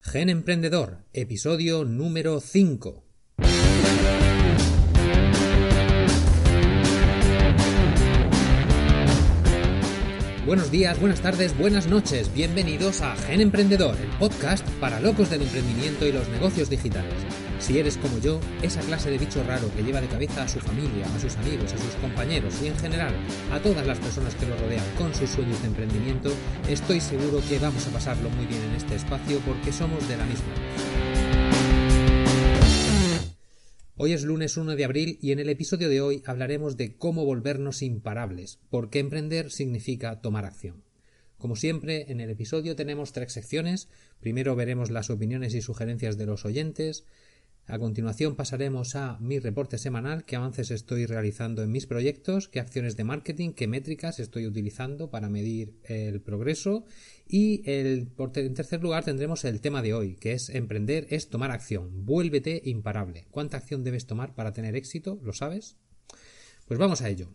Gen Emprendedor, episodio número 5. Buenos días, buenas tardes, buenas noches. Bienvenidos a Gen Emprendedor, el podcast para locos del emprendimiento y los negocios digitales. Si eres como yo, esa clase de bicho raro que lleva de cabeza a su familia, a sus amigos, a sus compañeros y en general a todas las personas que lo rodean con sus sueños de emprendimiento, estoy seguro que vamos a pasarlo muy bien en este espacio porque somos de la misma. Hoy es lunes 1 de abril y en el episodio de hoy hablaremos de cómo volvernos imparables, porque emprender significa tomar acción. Como siempre, en el episodio tenemos tres secciones. Primero veremos las opiniones y sugerencias de los oyentes. A continuación pasaremos a mi reporte semanal, qué avances estoy realizando en mis proyectos, qué acciones de marketing, qué métricas estoy utilizando para medir el progreso y en tercer lugar tendremos el tema de hoy, que es emprender es tomar acción, vuélvete imparable. ¿Cuánta acción debes tomar para tener éxito? ¿Lo sabes? Pues vamos a ello.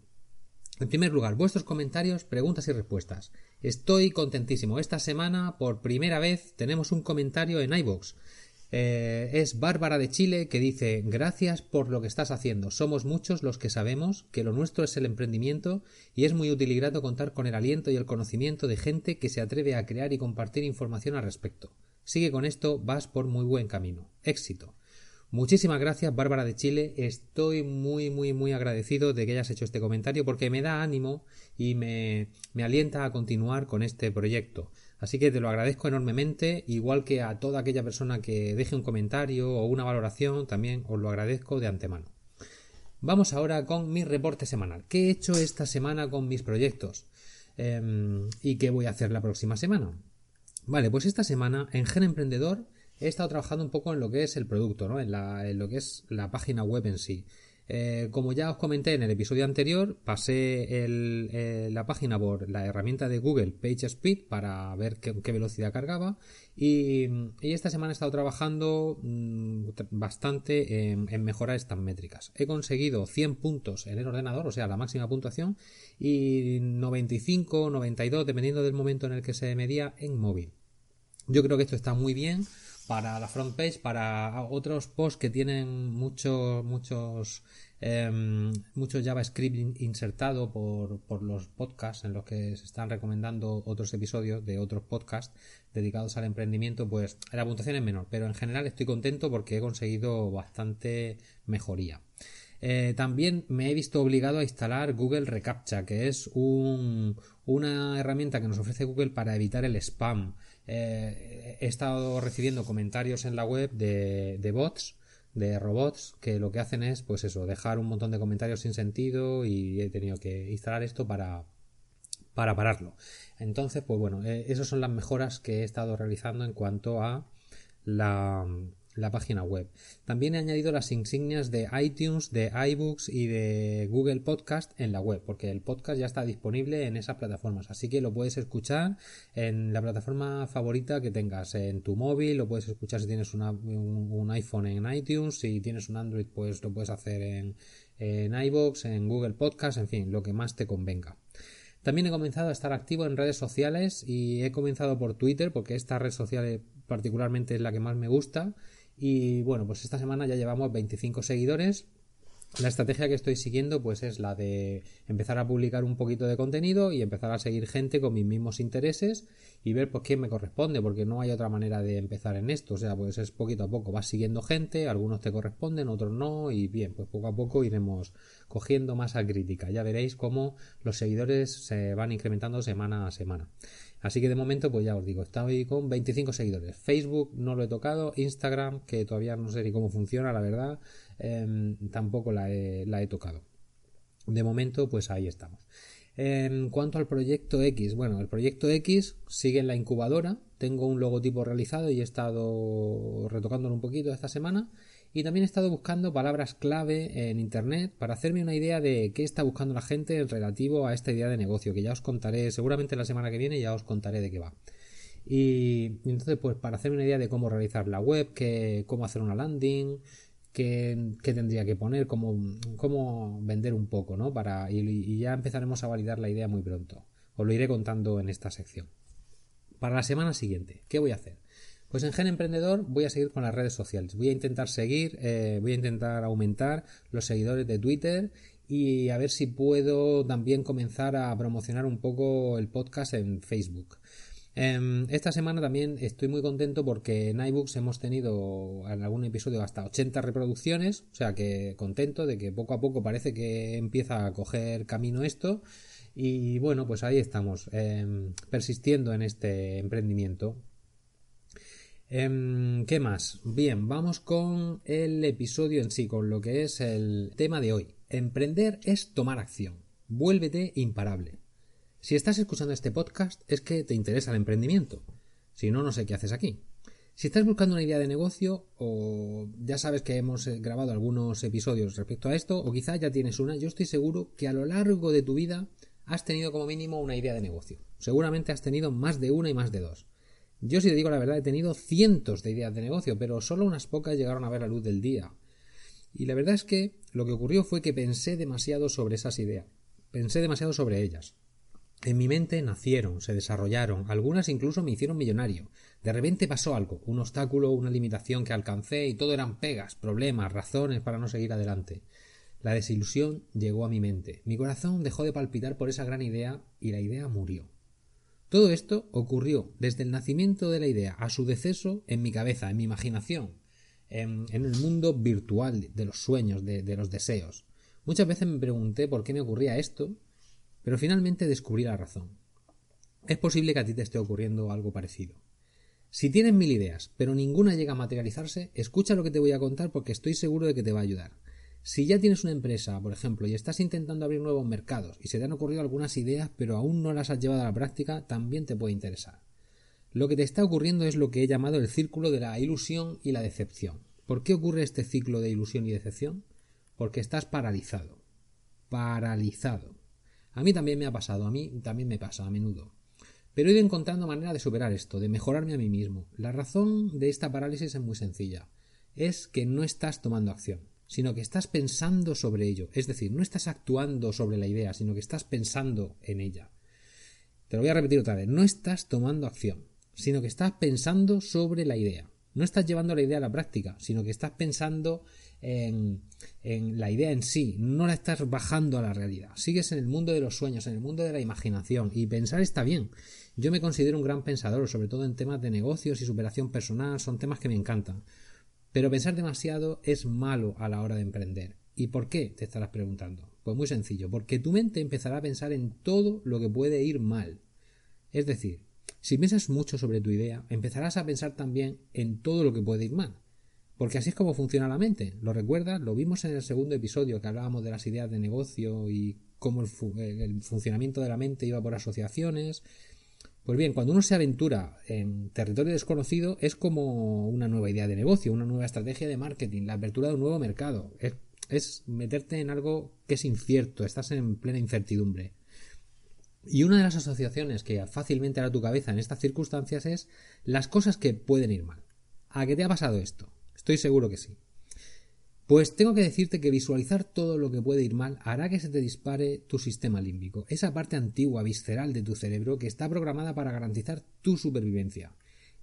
En primer lugar, vuestros comentarios, preguntas y respuestas. Estoy contentísimo. Esta semana, por primera vez, tenemos un comentario en iVoox. Eh, es Bárbara de Chile que dice gracias por lo que estás haciendo. Somos muchos los que sabemos que lo nuestro es el emprendimiento y es muy útil y grato contar con el aliento y el conocimiento de gente que se atreve a crear y compartir información al respecto. Sigue con esto, vas por muy buen camino. Éxito. Muchísimas gracias, Bárbara de Chile. Estoy muy, muy, muy agradecido de que hayas hecho este comentario porque me da ánimo y me, me alienta a continuar con este proyecto. Así que te lo agradezco enormemente, igual que a toda aquella persona que deje un comentario o una valoración, también os lo agradezco de antemano. Vamos ahora con mi reporte semanal. ¿Qué he hecho esta semana con mis proyectos? Em, ¿Y qué voy a hacer la próxima semana? Vale, pues esta semana en Gen Emprendedor he estado trabajando un poco en lo que es el producto, ¿no? en, en lo que es la página web en sí. Eh, como ya os comenté en el episodio anterior, pasé eh, la página por la herramienta de Google PageSpeed para ver qué, velocidad cargaba y, esta semana he estado trabajando mm, bastante en, mejorar estas métricas. He conseguido 100 puntos en el ordenador, o sea, la máxima puntuación, y 95, 92, dependiendo del momento en el que se medía, en móvil. Yo creo que esto está muy bien para la front page, para otros posts que tienen muchos muchos em, mucho JavaScript insertado por, por, los podcasts en los que se están recomendando otros episodios de otros podcasts dedicados al emprendimiento, pues la puntuación es menor, pero en general estoy contento porque he conseguido bastante mejoría. Eh, también me he visto obligado a instalar Google Recaptcha, que es un, una herramienta que nos ofrece Google para evitar el spam. Eh, he estado recibiendo comentarios en la web de, bots, de robots, que lo que hacen es, pues eso, dejar un montón de comentarios sin sentido y he tenido que instalar esto para, para pararlo. Entonces, pues bueno, eh, esas son las mejoras que he estado realizando en cuanto a la, la página web. También he añadido las insignias de iTunes, de iBooks y de Google Podcast en la web, porque el podcast ya está disponible en esas plataformas, así que lo puedes escuchar en la plataforma favorita que tengas, en tu móvil, lo puedes escuchar si tienes un, iPhone en iTunes, si tienes un Android pues lo puedes hacer en, en iBooks, en Google Podcast, en fin, lo que más te convenga. También he comenzado a estar activo en redes sociales y he comenzado por Twitter porque esta red social particularmente es la que más me gusta y bueno, pues esta semana ya llevamos 25 seguidores. La estrategia que estoy siguiendo pues es la de empezar a publicar un poquito de contenido y empezar a seguir gente con mis mismos intereses y ver pues quién me corresponde, porque no hay otra manera de empezar en esto, o sea, pues es poquito a poco, vas siguiendo gente, algunos te corresponden, otros no y bien, pues poco a poco iremos cogiendo masa crítica. Ya veréis cómo los seguidores se van incrementando semana a semana. Así que de momento, pues ya os digo, estoy con 25 seguidores. Facebook no lo he tocado, Instagram, que todavía no sé ni cómo funciona, la verdad, em, tampoco la he, la he tocado. De momento, pues ahí estamos. En cuanto al proyecto X, bueno, el proyecto X sigue en la incubadora, tengo un logotipo realizado y he estado retocándolo un poquito esta semana. Y también he estado buscando palabras clave en internet para hacerme una idea de qué está buscando la gente relativo a esta idea de negocio, que ya os contaré, seguramente la semana que viene ya os contaré de qué va. Y entonces, pues para hacerme una idea de cómo realizar la web, que, cómo hacer una landing, qué, tendría que poner, cómo, cómo, vender un poco, ¿no? Para, y, ya empezaremos a validar la idea muy pronto. Os lo iré contando en esta sección. Para la semana siguiente, ¿qué voy a hacer? Pues en Gen Emprendedor voy a seguir con las redes sociales. Voy a intentar seguir, eh, voy a intentar aumentar los seguidores de Twitter y a ver si puedo también comenzar a promocionar un poco el podcast en Facebook. Em, esta semana también estoy muy contento porque en iBooks hemos tenido en algún episodio hasta 80 reproducciones, o sea que contento de que poco a poco parece que empieza a coger camino esto y bueno, pues ahí estamos, em, persistiendo en este emprendimiento. Em, ¿Qué más? Bien, vamos con el episodio en sí, con lo que es el tema de hoy. Emprender es tomar acción. Vuélvete imparable. Si estás escuchando este podcast es que te interesa el emprendimiento. Si no, no sé qué haces aquí. Si estás buscando una idea de negocio o ya sabes que hemos eh, grabado algunos episodios respecto a esto o quizá ya tienes una, yo estoy seguro que a lo largo de tu vida has tenido como mínimo una idea de negocio. Seguramente has tenido más de una y más de dos. Yo si te digo la verdad he tenido cientos de ideas de negocio, pero solo unas pocas llegaron a ver la luz del día. Y la verdad es que lo que ocurrió fue que pensé demasiado sobre esas ideas. Pensé demasiado sobre ellas. En mi mente nacieron, se desarrollaron, algunas incluso me hicieron millonario. De repente pasó algo, un obstáculo, una limitación que alcancé y todo eran pegas, problemas, razones para no seguir adelante. La desilusión llegó a mi mente. Mi corazón dejó de palpitar por esa gran idea y la idea murió. Todo esto ocurrió desde el nacimiento de la idea a su deceso en mi cabeza, en mi imaginación, en, el mundo virtual de los sueños, de los deseos. Muchas veces me pregunté por qué me ocurría esto pero finalmente descubrí la razón. Es posible que a ti te esté ocurriendo algo parecido. Si tienes mil ideas, pero ninguna llega a materializarse, escucha lo que te voy a contar porque estoy seguro de que te va a ayudar. Si ya tienes una empresa, por ejemplo, y estás intentando abrir nuevos mercados y se te han ocurrido algunas ideas pero aún no las has llevado a la práctica, también te puede interesar. Lo que te está ocurriendo es lo que he llamado el círculo de la ilusión y la decepción. ¿Por qué ocurre este ciclo de ilusión y decepción? Porque estás paralizado. Paralizado. A mí también me ha pasado, a mí también me pasa a menudo. Pero he ido encontrando manera de superar esto, de mejorarme a mí mismo. La razón de esta parálisis es muy sencilla. Es que no estás tomando acción, sino que estás pensando sobre ello. Es decir, no estás actuando sobre la idea, sino que estás pensando en ella. Te lo voy a repetir otra vez. No estás tomando acción, sino que estás pensando sobre la idea. No estás llevando la idea a la práctica, sino que estás pensando en, la idea en sí, no la estás bajando a la realidad. Sigues en el mundo de los sueños, en el mundo de la imaginación, y pensar está bien. Yo me considero un gran pensador, sobre todo en temas de negocios y superación personal, son temas que me encantan. Pero pensar demasiado es malo a la hora de emprender. ¿Y por qué? Te estarás preguntando. Pues muy sencillo, porque tu mente empezará a pensar en todo lo que puede ir mal. Es decir, si piensas mucho sobre tu idea, empezarás a pensar también en todo lo que puede ir mal. Porque así es como funciona la mente. ¿Lo recuerdas? Lo vimos en el segundo episodio que hablábamos de las ideas de negocio y cómo el, funcionamiento de la mente iba por asociaciones. Pues bien, cuando uno se aventura en territorio desconocido es como una nueva idea de negocio, una nueva estrategia de marketing, la apertura de un nuevo mercado. Es, es meterte en algo que es incierto, estás en plena incertidumbre. Y una de las asociaciones que fácilmente hará tu cabeza en estas circunstancias es las cosas que pueden ir mal. ¿A qué te ha pasado esto? Estoy seguro que sí. Pues tengo que decirte que visualizar todo lo que puede ir mal hará que se te dispare tu sistema límbico, esa parte antigua, visceral de tu cerebro que está programada para garantizar tu supervivencia.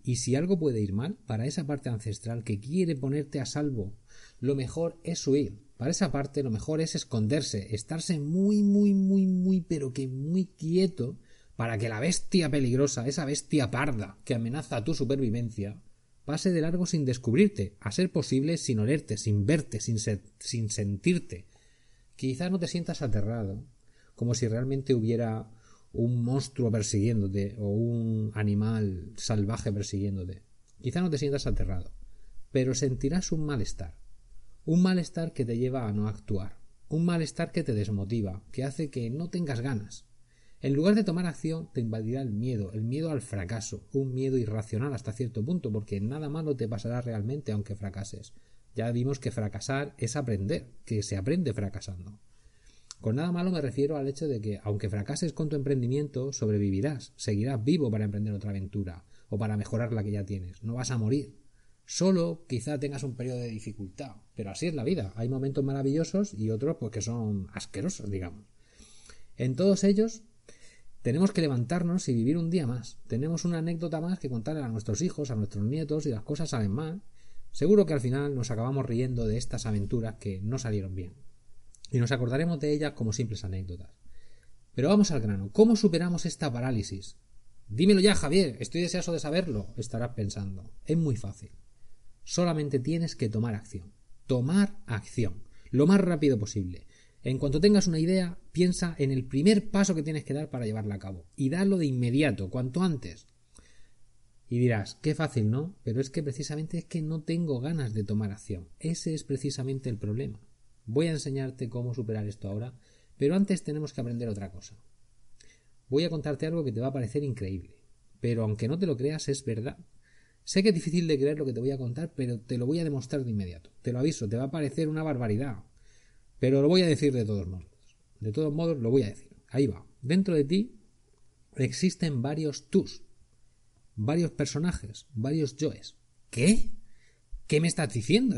Y si algo puede ir mal, para esa parte ancestral que quiere ponerte a salvo, lo mejor es huir. Para esa parte lo mejor es esconderse, estarse muy, muy, muy, muy, pero que muy quieto para que la bestia peligrosa, esa bestia parda que amenaza tu supervivencia, pase de largo sin descubrirte, a ser posible sin olerte, sin verte, sin, sin sentirte. Quizá no te sientas aterrado, como si realmente hubiera un monstruo persiguiéndote o un animal salvaje persiguiéndote. Quizá no te sientas aterrado, pero sentirás un malestar. Un malestar que te lleva a no actuar. Un malestar que te desmotiva, que hace que no tengas ganas. En lugar de tomar acción, te invadirá el miedo, el miedo al fracaso, un miedo irracional hasta cierto punto, porque nada malo te pasará realmente aunque fracases. Ya vimos que fracasar es aprender, que se aprende fracasando. Con nada malo me refiero al hecho de que, aunque fracases con tu emprendimiento, sobrevivirás, seguirás vivo para emprender otra aventura, o para mejorar la que ya tienes. No vas a morir. Solo quizá tengas un periodo de dificultad, pero así es la vida. Hay momentos maravillosos y otros pues que son asquerosos, digamos. En todos ellos tenemos que levantarnos y vivir un día más. Tenemos una anécdota más que contarle a nuestros hijos, a nuestros nietos y las cosas salen mal. Seguro que al final nos acabamos riendo de estas aventuras que no salieron bien. Y nos acordaremos de ellas como simples anécdotas. Pero vamos al grano. ¿Cómo superamos esta parálisis? Dímelo ya, Javier. Estoy deseoso de saberlo. Estarás pensando. Es muy fácil. Solamente tienes que tomar acción. Tomar acción. Lo más rápido posible. En cuanto tengas una idea, piensa en el primer paso que tienes que dar para llevarla a cabo. Y dalo de inmediato, cuanto antes. Y dirás, qué fácil, ¿no? Pero es que precisamente es que no tengo ganas de tomar acción. Ese es precisamente el problema. Voy a enseñarte cómo superar esto ahora, pero antes tenemos que aprender otra cosa. Voy a contarte algo que te va a parecer increíble, pero aunque no te lo creas es verdad. Sé que es difícil de creer lo que te voy a contar, pero te lo voy a demostrar de inmediato. Te lo aviso, te va a parecer una barbaridad, pero lo voy a decir de todos modos. De todos modos lo voy a decir. Ahí va. Dentro de ti existen varios tus, varios personajes, varios yoes. ¿Qué? ¿Qué me estás diciendo?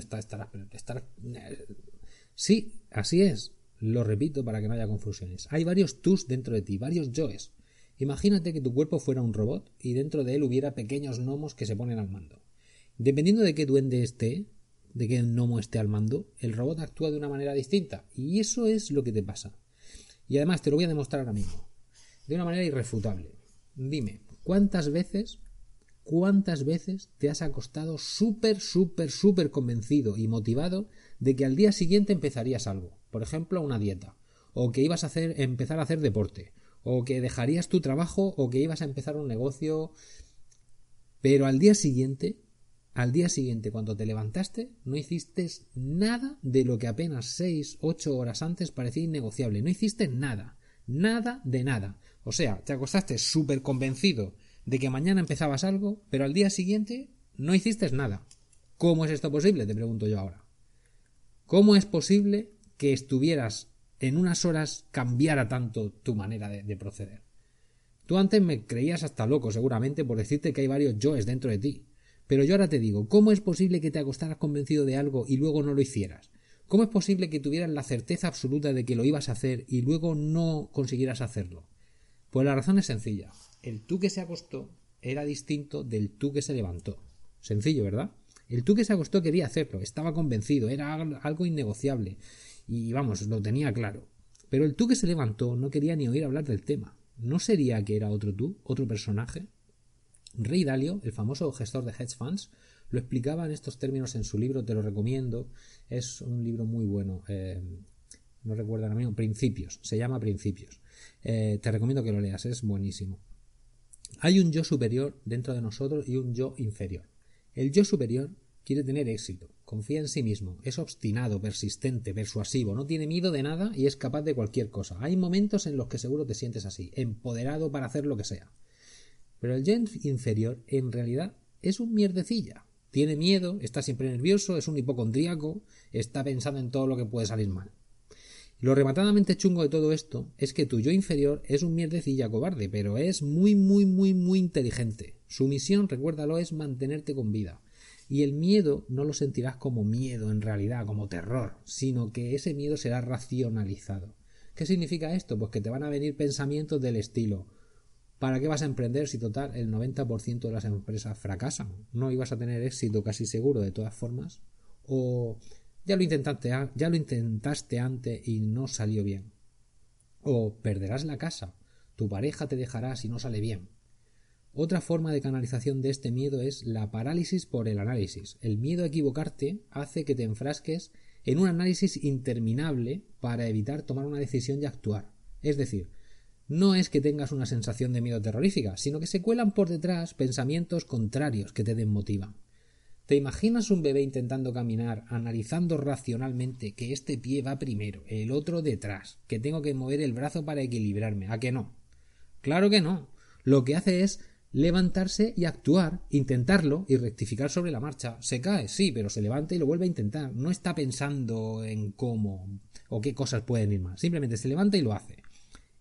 Sí, así es. Lo repito para que no haya confusiones. Hay varios tus dentro de ti, varios yoes. Imagínate que tu cuerpo fuera un robot y dentro de él hubiera pequeños gnomos que se ponen al mando. Dependiendo de qué duende esté, de qué gnomo esté al mando, el robot actúa de una manera distinta. Y eso es lo que te pasa. Y además te lo voy a demostrar ahora mismo. De una manera irrefutable. Dime, ¿cuántas veces, cuántas veces te has acostado súper, súper, súper convencido y motivado de que al día siguiente empezarías algo? por ejemplo, una dieta, o que ibas a hacer, empezar a hacer deporte, o que dejarías tu trabajo, o que ibas a empezar un negocio, pero al día siguiente, al día siguiente, cuando te levantaste, no hiciste nada de lo que apenas seis, ocho horas antes parecía innegociable. No hiciste nada, nada de nada. O sea, te acostaste súper convencido de que mañana empezabas algo, pero al día siguiente no hiciste nada. ¿Cómo es esto posible? Te pregunto yo ahora. ¿Cómo es posible que estuvieras en unas horas cambiara tanto tu manera de, proceder. Tú antes me creías hasta loco, seguramente, por decirte que hay varios yoes dentro de ti. Pero yo ahora te digo, ¿cómo es posible que te acostaras convencido de algo y luego no lo hicieras? ¿Cómo es posible que tuvieras la certeza absoluta de que lo ibas a hacer y luego no consiguieras hacerlo? Pues la razón es sencilla. El tú que se acostó era distinto del tú que se levantó. Sencillo, ¿verdad? El tú que se acostó quería hacerlo, estaba convencido, era algo innegociable y vamos, lo tenía claro. Pero el tú que se levantó no quería ni oír hablar del tema. ¿No sería que era otro tú, otro personaje? Rey Dalio, el famoso gestor de hedge funds, lo explicaba en estos términos en su libro, te lo recomiendo, es un libro muy bueno, eh, no recuerdo ahora mismo, Principios, se llama Principios. Eh, te recomiendo que lo leas, es buenísimo. Hay un yo superior dentro de nosotros y un yo inferior. El yo superior quiere tener éxito, confía en sí mismo, es obstinado, persistente, persuasivo, no tiene miedo de nada y es capaz de cualquier cosa. Hay momentos en los que seguro te sientes así, empoderado para hacer lo que sea. Pero el gen inferior en realidad es un mierdecilla. Tiene miedo, está siempre nervioso, es un hipocondríaco, está pensando en todo lo que puede salir mal. Lo rematadamente chungo de todo esto es que tu yo inferior es un mierdecilla cobarde, pero es muy, muy, muy, muy inteligente. Su misión, recuérdalo, es mantenerte con vida. Y el miedo no lo sentirás como miedo en realidad, como terror, sino que ese miedo será racionalizado. ¿Qué significa esto? Pues que te van a venir pensamientos del estilo ¿Para qué vas a emprender si total el 90% de las empresas fracasan? ¿No ibas a tener éxito casi seguro de todas formas? ¿O ya lo intentaste, ya lo intentaste antes y no salió bien? ¿O perderás la casa? ¿Tu pareja te dejará si no sale bien? Otra forma de canalización de este miedo es la parálisis por el análisis. El miedo a equivocarte hace que te enfrasques en un análisis interminable para evitar tomar una decisión y actuar. Es decir, no es que tengas una sensación de miedo terrorífica, sino que se cuelan por detrás pensamientos contrarios que te desmotivan. ¿Te imaginas un bebé intentando caminar, analizando racionalmente que este pie va primero, el otro detrás, que tengo que mover el brazo para equilibrarme? ¿A que no? Claro que no. Lo que hace es levantarse y actuar, intentarlo y rectificar sobre la marcha. Se cae, sí, pero se levanta y lo vuelve a intentar. No está pensando en cómo o qué cosas pueden ir mal. Simplemente se levanta y lo hace.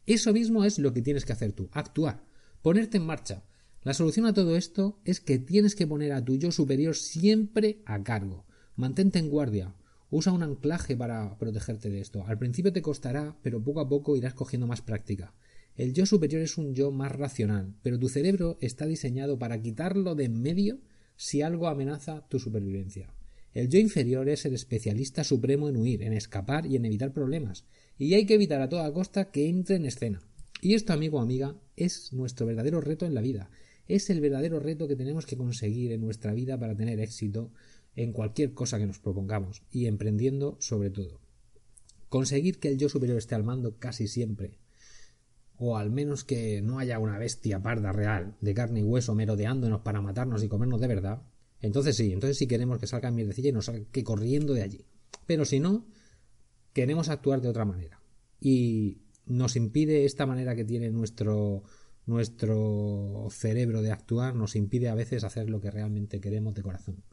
Eso mismo es lo que tienes que hacer tú, actuar, ponerte en marcha. La solución a todo esto es que tienes que poner a tu yo superior siempre a cargo. Mantente en guardia. Usa un anclaje para protegerte de esto. Al principio te costará, pero poco a poco irás cogiendo más práctica. El yo superior es un yo más racional, pero tu cerebro está diseñado para quitarlo de en medio si algo amenaza tu supervivencia. El yo inferior es el especialista supremo en huir, en escapar y en evitar problemas, y hay que evitar a toda costa que entre en escena. Y esto, amigo o amiga, es nuestro verdadero reto en la vida. Es el verdadero reto que tenemos que conseguir en nuestra vida para tener éxito en cualquier cosa que nos propongamos, y emprendiendo sobre todo. Conseguir que el yo superior esté al mando casi siempre o al menos que no haya una bestia parda real, de carne y hueso merodeándonos para matarnos y comernos de verdad, entonces sí, entonces sí queremos que salga mierdecilla y nos saque corriendo de allí. Pero si no, queremos actuar de otra manera. Y nos impide esta manera que tiene nuestro, nuestro cerebro de actuar, nos impide a veces hacer lo que realmente queremos de corazón.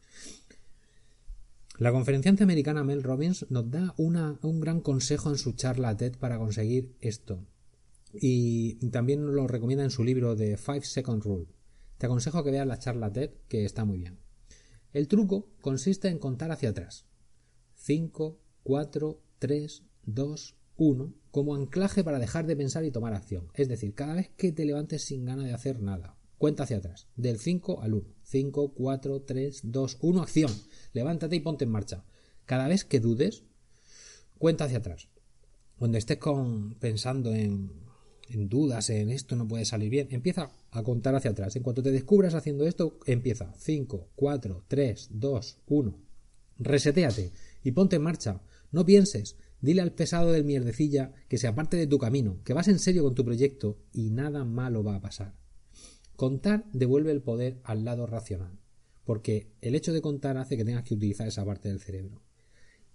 La conferenciante americana Mel Robbins nos da una, un gran consejo en su charla TED para conseguir esto. Y también lo recomienda en su libro de Five Second Rule. Te aconsejo que veas la charla TED, que está muy bien. El truco consiste en contar hacia atrás. 5, 4, 3, 2, 1, como anclaje para dejar de pensar y tomar acción. Es decir, cada vez que te levantes sin ganas de hacer nada, cuenta hacia atrás, del 5 al 1. 5, 4, 3, 2, 1, acción. Levántate y ponte en marcha. Cada vez que dudes, cuenta hacia atrás. Cuando estés con, pensando en en dudas, en esto no puede salir bien, empieza a contar hacia atrás. En cuanto te descubras haciendo esto, empieza 5, 4, 3, 2, 1. Resetéate y ponte en marcha. No pienses, dile al pesado del mierdecilla que se aparte de tu camino, que vas en serio con tu proyecto y nada malo va a pasar. Contar devuelve el poder al lado racional, porque el hecho de contar hace que tengas que utilizar esa parte del cerebro.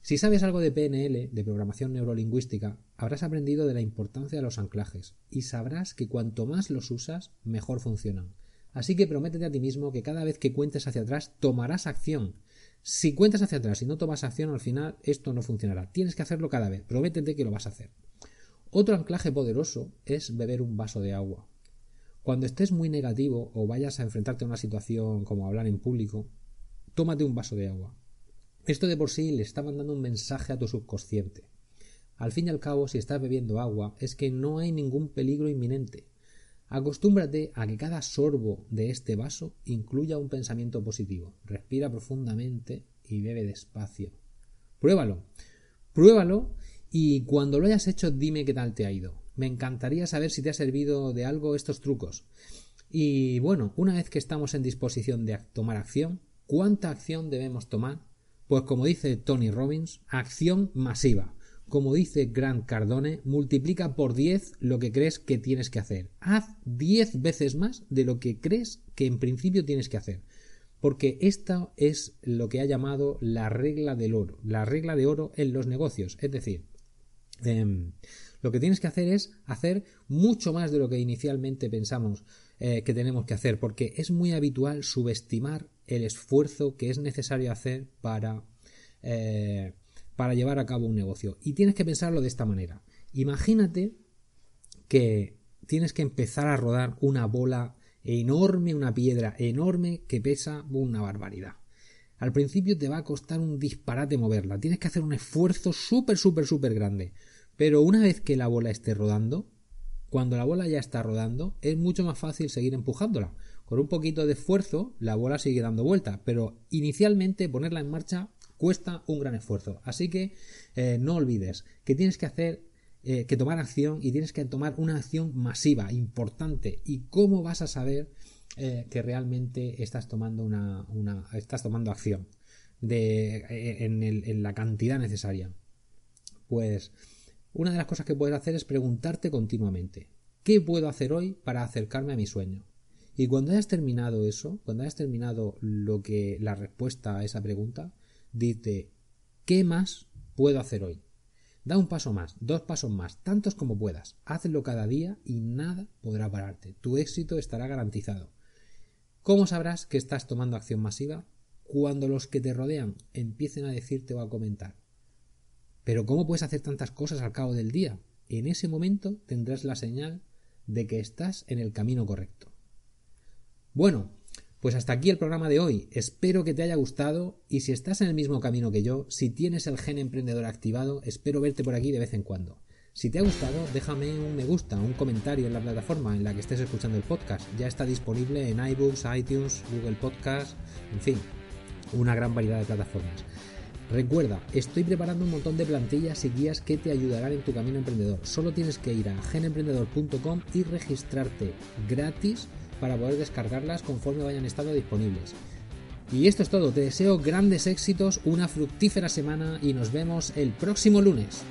Si sabes algo de PNL, de programación neurolingüística, habrás aprendido de la importancia de los anclajes y sabrás que cuanto más los usas, mejor funcionan. Así que prométete a ti mismo que cada vez que cuentes hacia atrás tomarás acción. Si cuentas hacia atrás y no tomas acción, al final esto no funcionará. Tienes que hacerlo cada vez. Prométete que lo vas a hacer. Otro anclaje poderoso es beber un vaso de agua. Cuando estés muy negativo o vayas a enfrentarte a una situación como hablar en público, tómate un vaso de agua. Esto de por sí le está mandando un mensaje a tu subconsciente. Al fin y al cabo, si estás bebiendo agua, es que no hay ningún peligro inminente. Acostúmbrate a que cada sorbo de este vaso incluya un pensamiento positivo. Respira profundamente y bebe despacio. Pruébalo. Pruébalo y cuando lo hayas hecho dime qué tal te ha ido. Me encantaría saber si te ha servido de algo estos trucos. Y bueno, una vez que estamos en disposición de tomar acción, ¿cuánta acción debemos tomar pues como dice Tony Robbins, acción masiva. Como dice Grant Cardone, multiplica por 10 lo que crees que tienes que hacer. Haz 10 veces más de lo que crees que en principio tienes que hacer. Porque esta es lo que ha llamado la regla del oro, la regla de oro en los negocios. Es decir, em, lo que tienes que hacer es hacer mucho más de lo que inicialmente pensamos eh, que tenemos que hacer, porque es muy habitual subestimar el esfuerzo que es necesario hacer para, eh, para llevar a cabo un negocio. Y tienes que pensarlo de esta manera. Imagínate que tienes que empezar a rodar una bola enorme, una piedra enorme que pesa una barbaridad. Al principio te va a costar un disparate moverla, tienes que hacer un esfuerzo súper, súper, súper grande. Pero una vez que la bola esté rodando, cuando la bola ya está rodando, es mucho más fácil seguir empujándola. Con un poquito de esfuerzo, la bola sigue dando vuelta, pero inicialmente ponerla en marcha cuesta un gran esfuerzo. Así que eh, no olvides que tienes que hacer, eh, que tomar acción y tienes que tomar una acción masiva, importante. ¿Y cómo vas a saber eh, que realmente estás tomando una, estás tomando acción de, en, en la cantidad necesaria? Pues una de las cosas que puedes hacer es preguntarte continuamente, ¿qué puedo hacer hoy para acercarme a mi sueño? Y cuando hayas terminado eso, cuando hayas terminado lo que la respuesta a esa pregunta, dite ¿qué más puedo hacer hoy? Da un paso más, dos pasos más, tantos como puedas. Hazlo cada día y nada podrá pararte. Tu éxito estará garantizado. ¿Cómo sabrás que estás tomando acción masiva? Cuando los que te rodean empiecen a decirte o a comentar. Pero ¿cómo puedes hacer tantas cosas al cabo del día? En ese momento tendrás la señal de que estás en el camino correcto. Bueno, pues hasta aquí el programa de hoy. Espero que te haya gustado y si estás en el mismo camino que yo, si tienes el gen emprendedor activado, espero verte por aquí de vez en cuando. Si te ha gustado, déjame un me gusta, un comentario en la plataforma en la que estés escuchando el podcast. Ya está disponible en iBooks, iTunes, Google Podcast, en fin, una gran variedad de plataformas. Recuerda, estoy preparando un montón de plantillas y guías que te ayudarán en tu camino emprendedor. Solo tienes que ir a genemprendedor.com y registrarte gratis para poder descargarlas conforme vayan estando disponibles. Y esto es todo, te deseo grandes éxitos, una fructífera semana y nos vemos el próximo lunes.